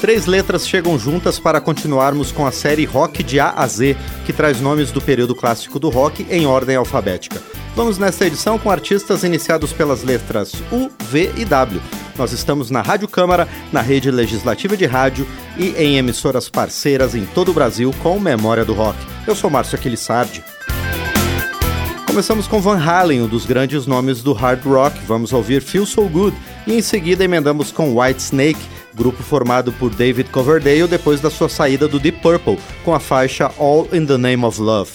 Três letras chegam juntas para continuarmos com a série Rock de A a Z, que traz nomes do período clássico do rock em ordem alfabética. Vamos nesta edição com artistas iniciados pelas letras U, V e W. Nós estamos na Rádio Câmara, na rede legislativa de rádio e em emissoras parceiras em todo o Brasil com Memória do Rock. Eu sou Márcio Aquilissardi. Começamos com Van Halen, um dos grandes nomes do hard rock. Vamos ouvir Feel So Good e em seguida emendamos com White Snake, grupo formado por David Coverdale depois da sua saída do Deep Purple, com a faixa All in the Name of Love.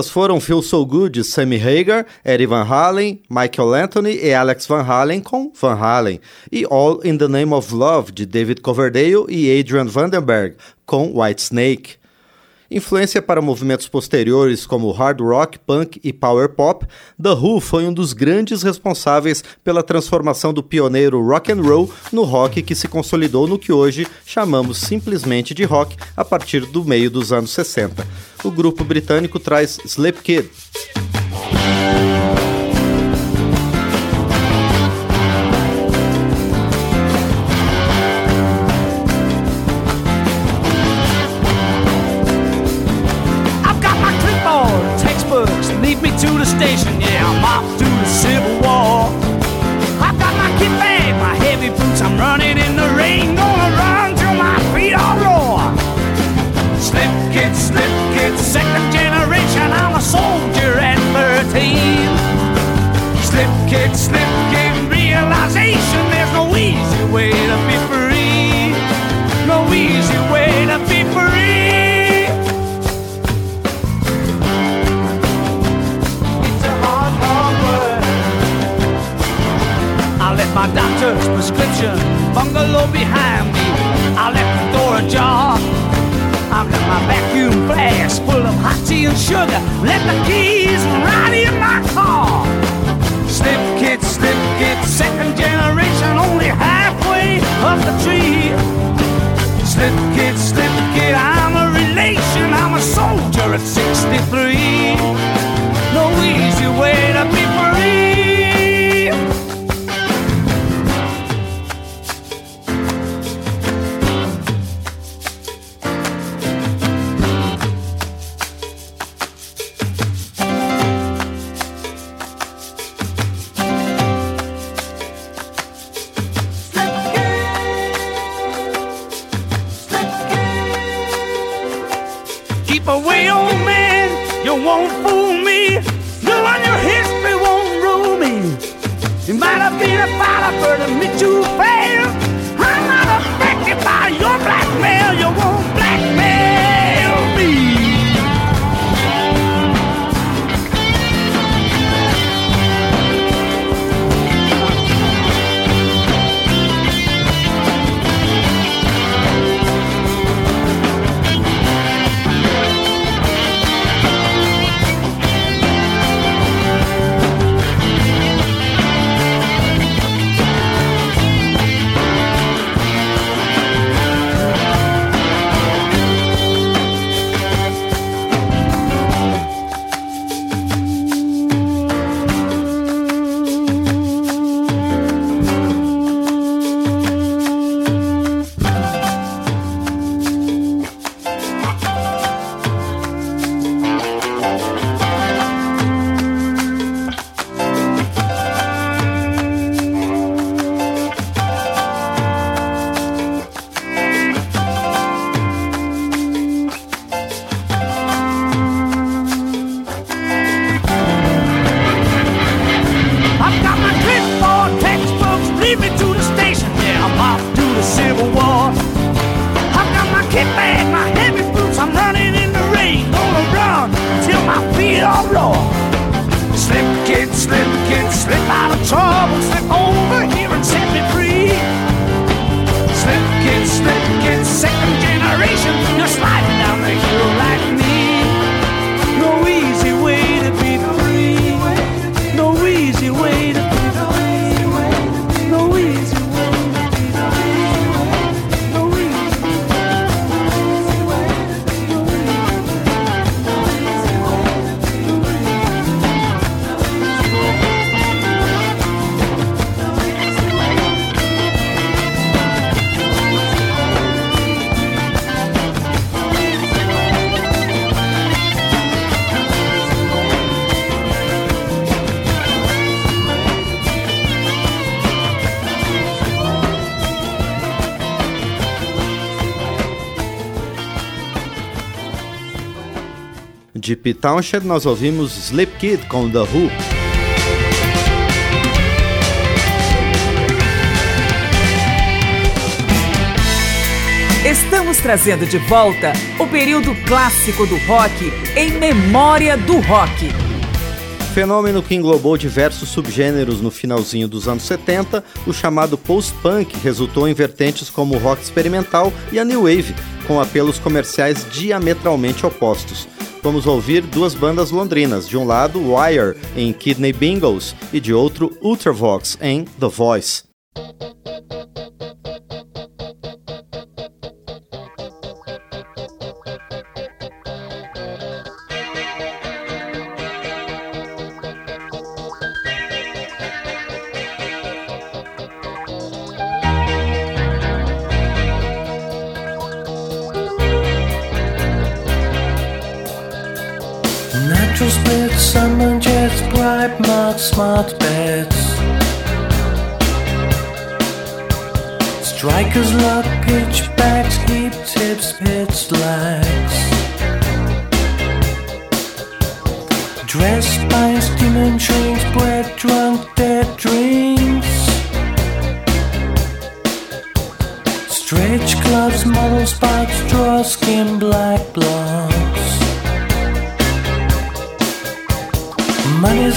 Estas foram Feel So Good Sammy Hagar, Eddie Van Halen, Michael Anthony e Alex Van Halen com Van Halen, e All in the Name of Love de David Coverdale e Adrian Vandenberg com Whitesnake. Influência para movimentos posteriores como hard rock, punk e power pop, The Who foi um dos grandes responsáveis pela transformação do pioneiro rock and roll no rock que se consolidou no que hoje chamamos simplesmente de rock a partir do meio dos anos 60. O grupo britânico traz Slip the station, yeah, I'm off to the Civil War. I've got my kit bag, my heavy boots, I'm running. Bungalow behind me. I left the door ajar. I've got my vacuum flask full of hot tea and sugar. Let the keys right in my car. Slip kid, slip kid, second generation, only halfway up the tree. Slip kid, slip kid, I'm a relation, I'm a soldier at 63. No easy way to be de Pete Townshend, nós ouvimos Sleep Kid com The Who. Estamos trazendo de volta o período clássico do rock em memória do rock. Fenômeno que englobou diversos subgêneros no finalzinho dos anos 70, o chamado post-punk resultou em vertentes como o rock experimental e a new wave, com apelos comerciais diametralmente opostos vamos ouvir duas bandas londrinas. De um lado, Wire em Kidney Bingos e de outro, Ultravox em The Voice. Smart bets. Strikers luck, pitchbacks, keep tips, pit slacks. Dressed by steaming trains, bread drunk, dead dreams. Stretch gloves, model spikes, draw skin, black blocks. Money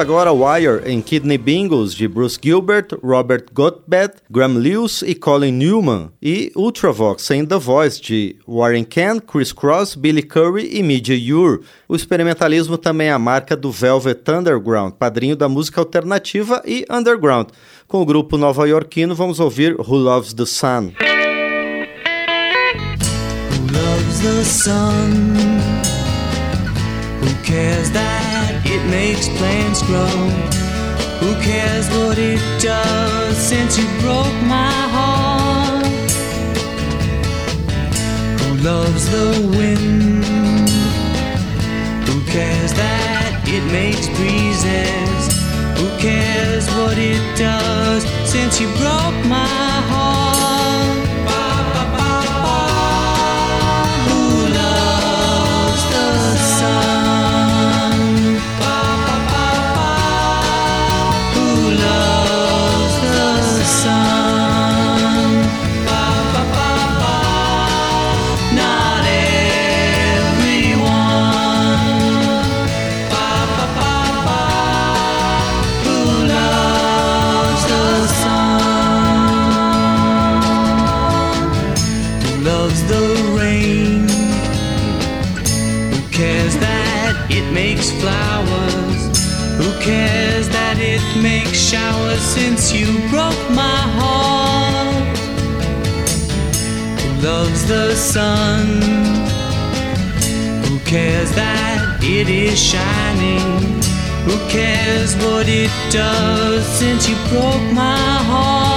Agora Wire em Kidney Bingos de Bruce Gilbert, Robert Gottbed, Graham Lewis e Colin Newman, e Ultravox em The Voice de Warren Ken, Chris Cross, Billy Curry e Midge Ure. O experimentalismo também é a marca do Velvet Underground, padrinho da música alternativa e underground. Com o grupo nova-iorquino, vamos ouvir Who Loves the Sun. Who loves the sun? Who cares that makes plants grow? Who cares what it does since you broke my heart? Who loves the wind? Who cares that it makes breezes? Who cares what it does since you broke my heart? Makes showers since you broke my heart? Who loves the sun? Who cares that it is shining? Who cares what it does since you broke my heart?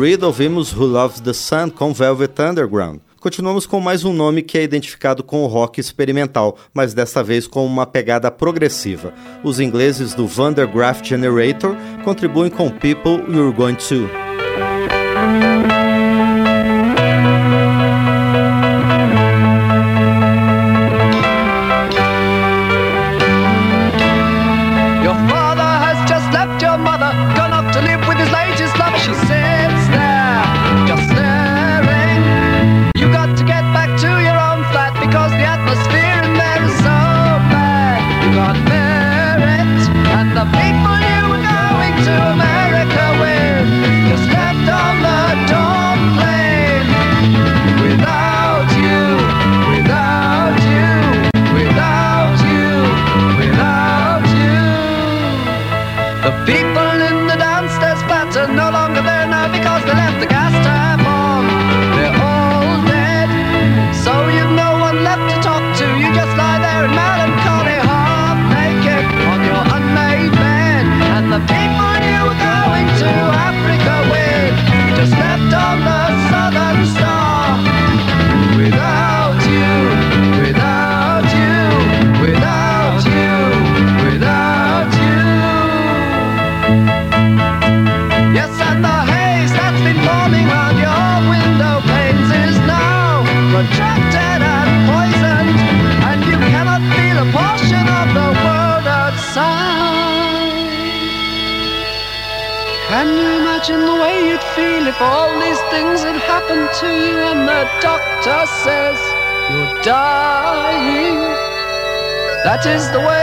Reed ouvimos Who Loves the Sun com Velvet Underground. Continuamos com mais um nome que é identificado com o rock experimental, mas desta vez com uma pegada progressiva. Os ingleses do Vandergraaf Generator contribuem com People You're Going To. Is the way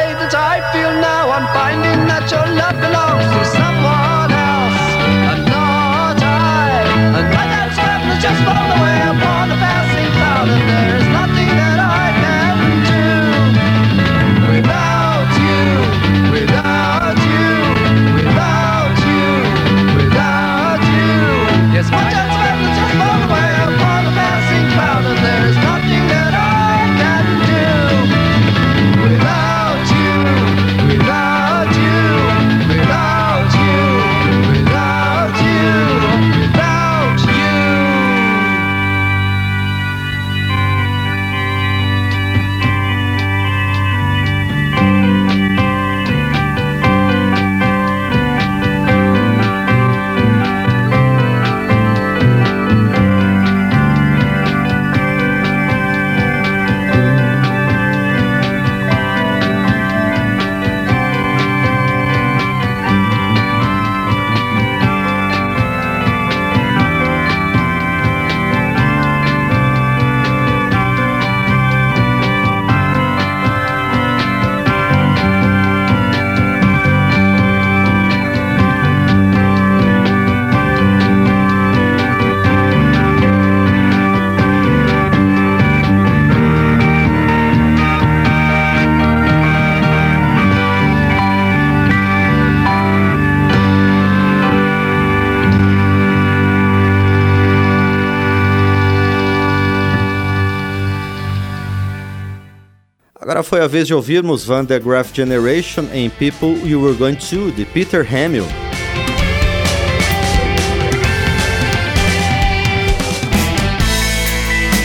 Agora foi a vez de ouvirmos Van der Graaf Generation em People You Were Going To, de Peter Hamill.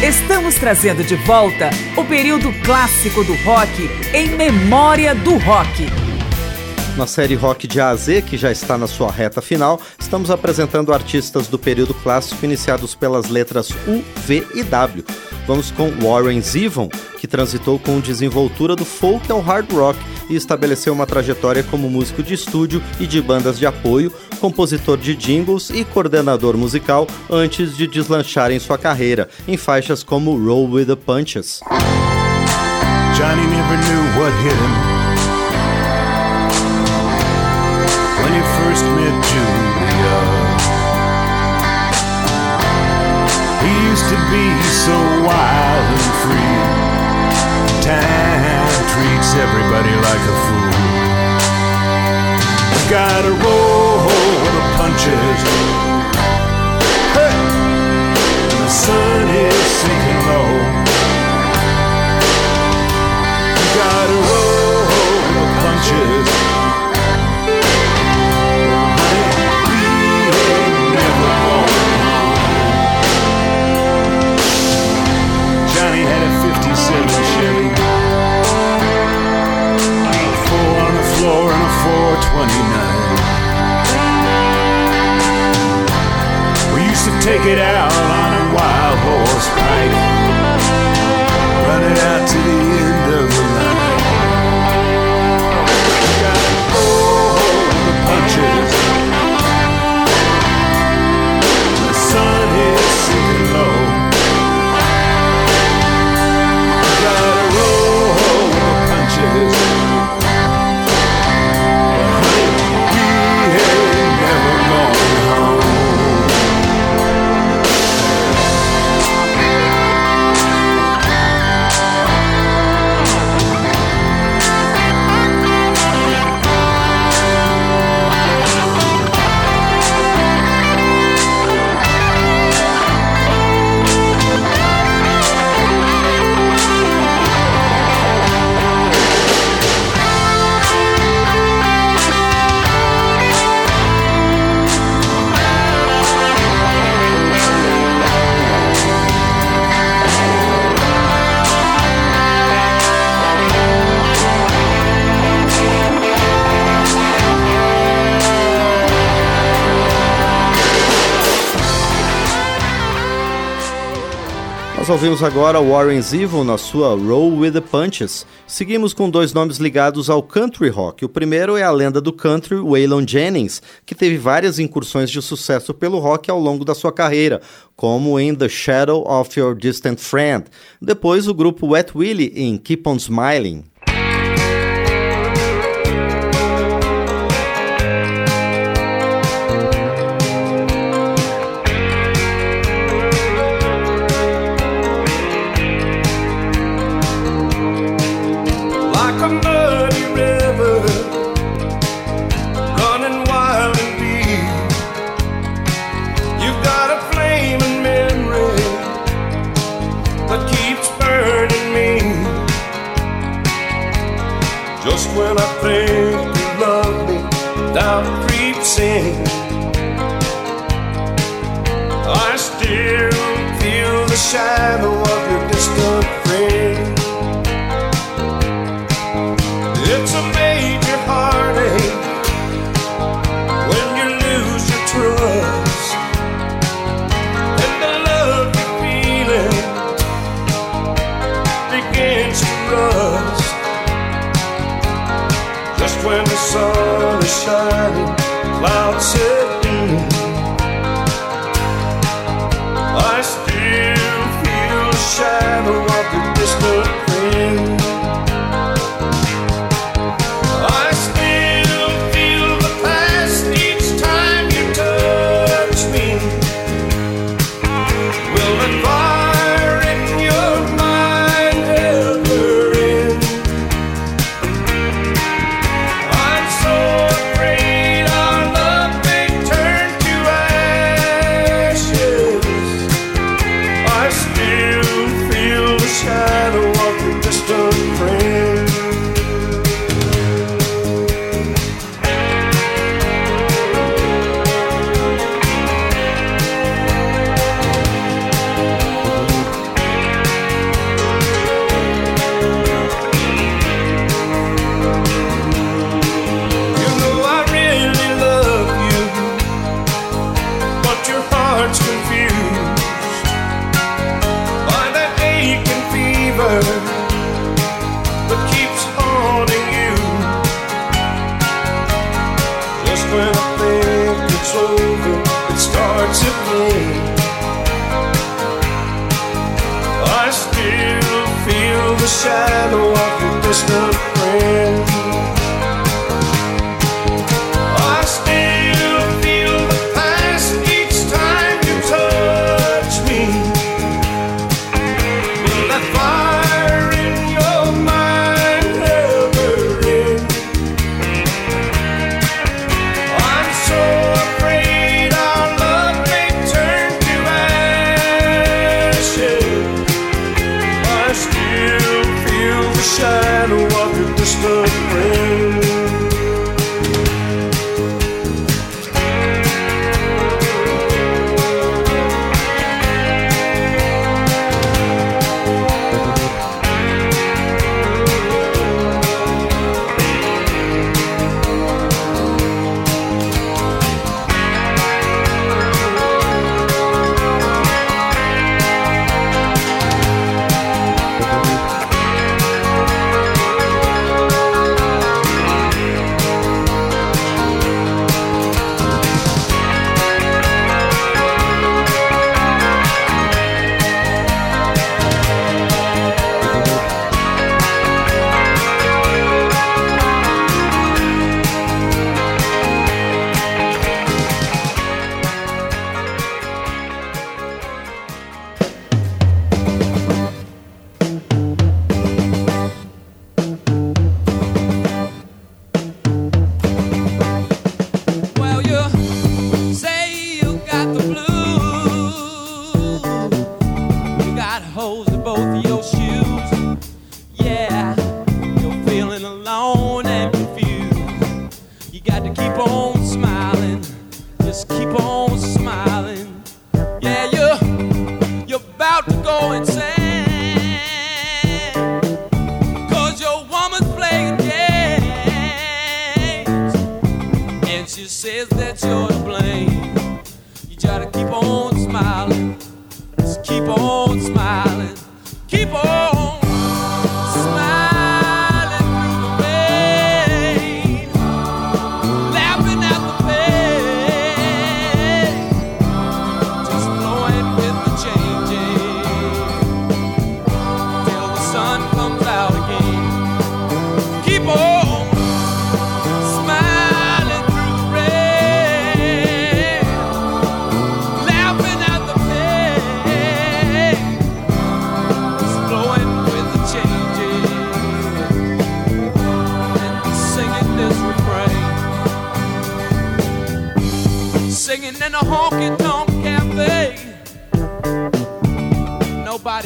Estamos trazendo de volta o período clássico do rock em memória do rock. Na série Rock de A a Z, que já está na sua reta final, estamos apresentando artistas do período clássico iniciados pelas letras U, V e W. Vamos com Warren Zevon, que transitou com desenvoltura do folk ao hard rock e estabeleceu uma trajetória como músico de estúdio e de bandas de apoio, compositor de jingles e coordenador musical antes de deslanchar em sua carreira, em faixas como Roll with the Punches. Johnny never knew what hit him when he first met Julia. Be so wild and free. Time treats everybody like a fool. Gotta roll with the punches. Hey! The sun is sinking low. Take it out on a wild horse pike. Run it out to the end ouvimos agora Warren Zevon na sua Roll with the Punches. Seguimos com dois nomes ligados ao country rock. O primeiro é a lenda do country Waylon Jennings, que teve várias incursões de sucesso pelo rock ao longo da sua carreira, como em The Shadow of Your Distant Friend. Depois o grupo Wet Willie em Keep on Smiling.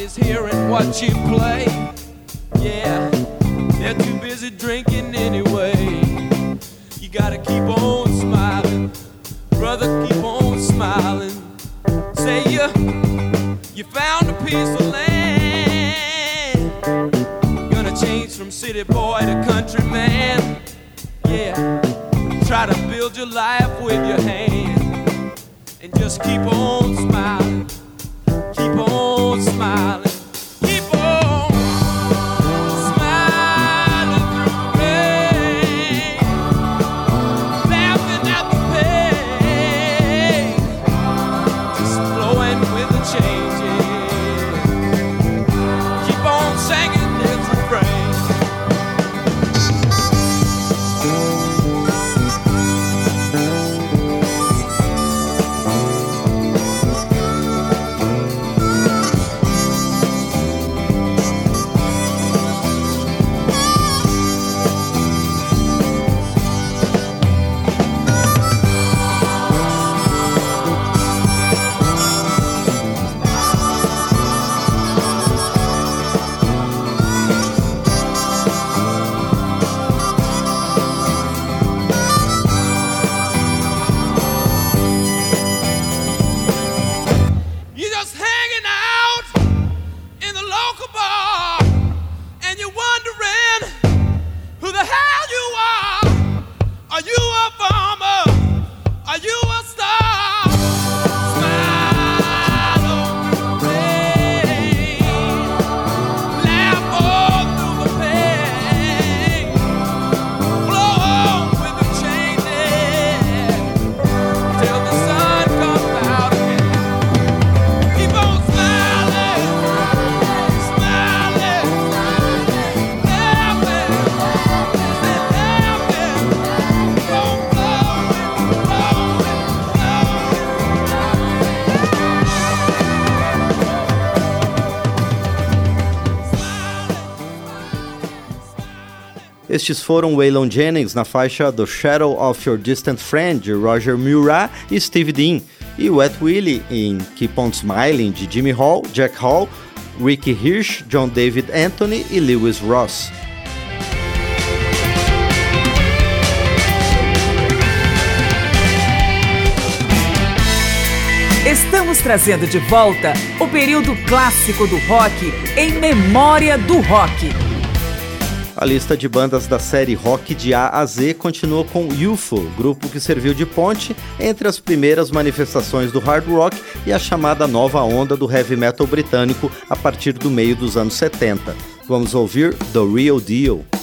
Nobody's hearing what you play. Estes foram Waylon Jennings na faixa The Shadow of Your Distant Friend, de Roger Murat e Steve Dean, e Wet Willie em Keep On Smiling, de Jimmy Hall, Jack Hall, Ricky Hirsch, John David Anthony e Lewis Ross. Estamos trazendo de volta o período clássico do rock em memória do rock. A lista de bandas da série Rock de A a Z continua com UFO, grupo que serviu de ponte entre as primeiras manifestações do hard rock e a chamada nova onda do heavy metal britânico a partir do meio dos anos 70. Vamos ouvir The Real Deal.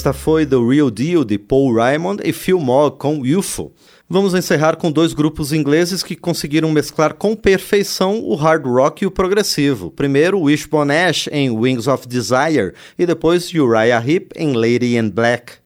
Esta foi The Real Deal de Paul Raymond e Phil Mogg com UFO. Vamos encerrar com dois grupos ingleses que conseguiram mesclar com perfeição o hard rock e o progressivo. Primeiro, Wishbone Ash em Wings of Desire e depois Uriah Heep em Lady in Black.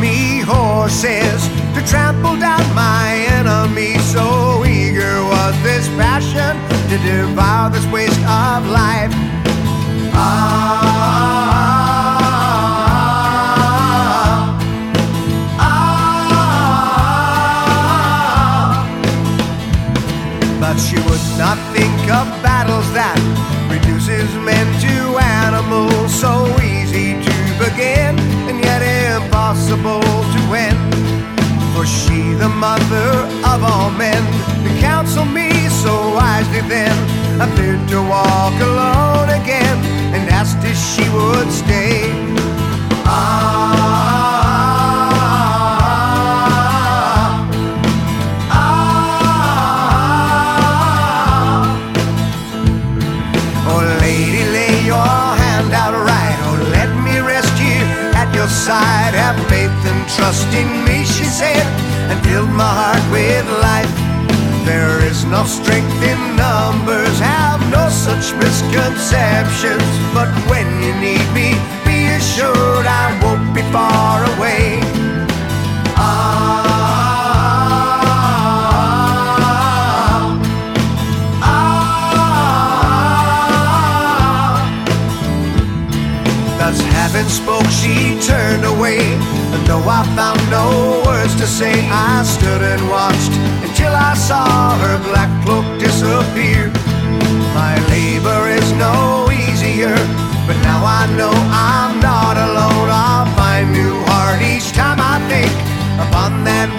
Me horses to trample down my enemy. So eager was this passion to devour this waste of life. Ah, ah, but she would not think of battles that impossible to end for she the mother of all men to counsel me so wisely then. I feared to walk alone again and asked if she would stay. Ah, trust in me, she said, and filled my heart with life. There is no strength in numbers, have no such misconceptions. But when you need me, be assured I won't be far away. Ah, spoke, she turned away. Though I found no words to say, I stood and watched until I saw her black cloak disappear. My labor is no easier, but now I know I'm not alone. I'll find new heart each time I think upon that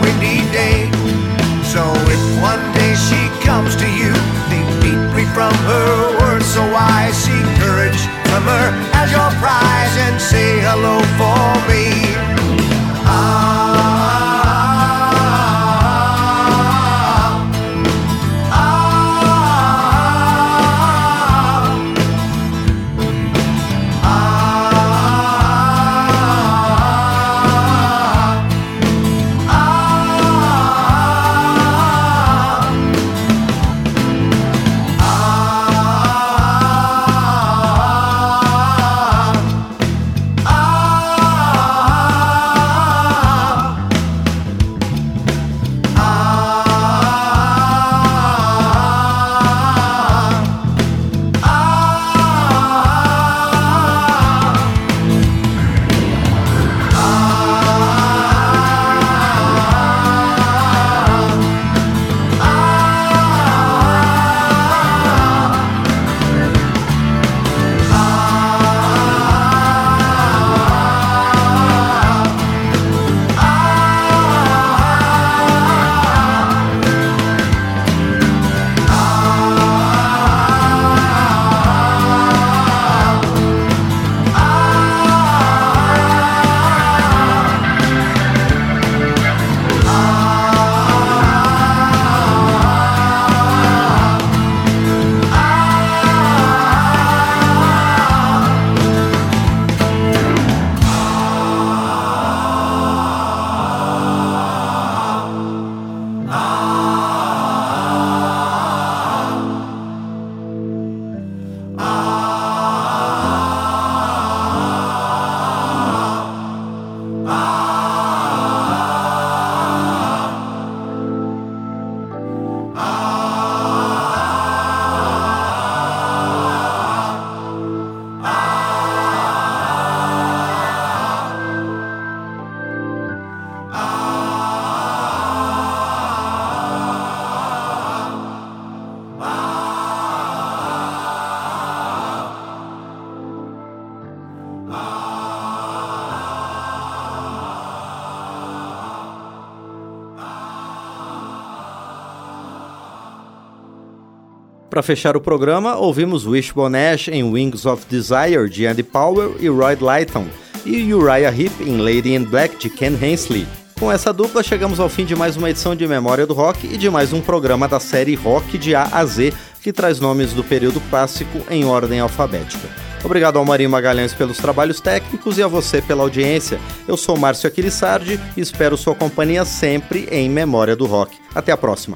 Para fechar o programa, ouvimos Wishbone Ash em Wings of Desire, de Andy Powell e Roy Lighton, e Uriah Heep em Lady in Black, de Ken Hensley. Com essa dupla, chegamos ao fim de mais uma edição de Memória do Rock e de mais um programa da série Rock de A a Z, que traz nomes do período clássico em ordem alfabética. Obrigado ao Marinho Magalhães pelos trabalhos técnicos e a você pela audiência. Eu sou Márcio Aquilissardi e espero sua companhia sempre em Memória do Rock. Até a próxima.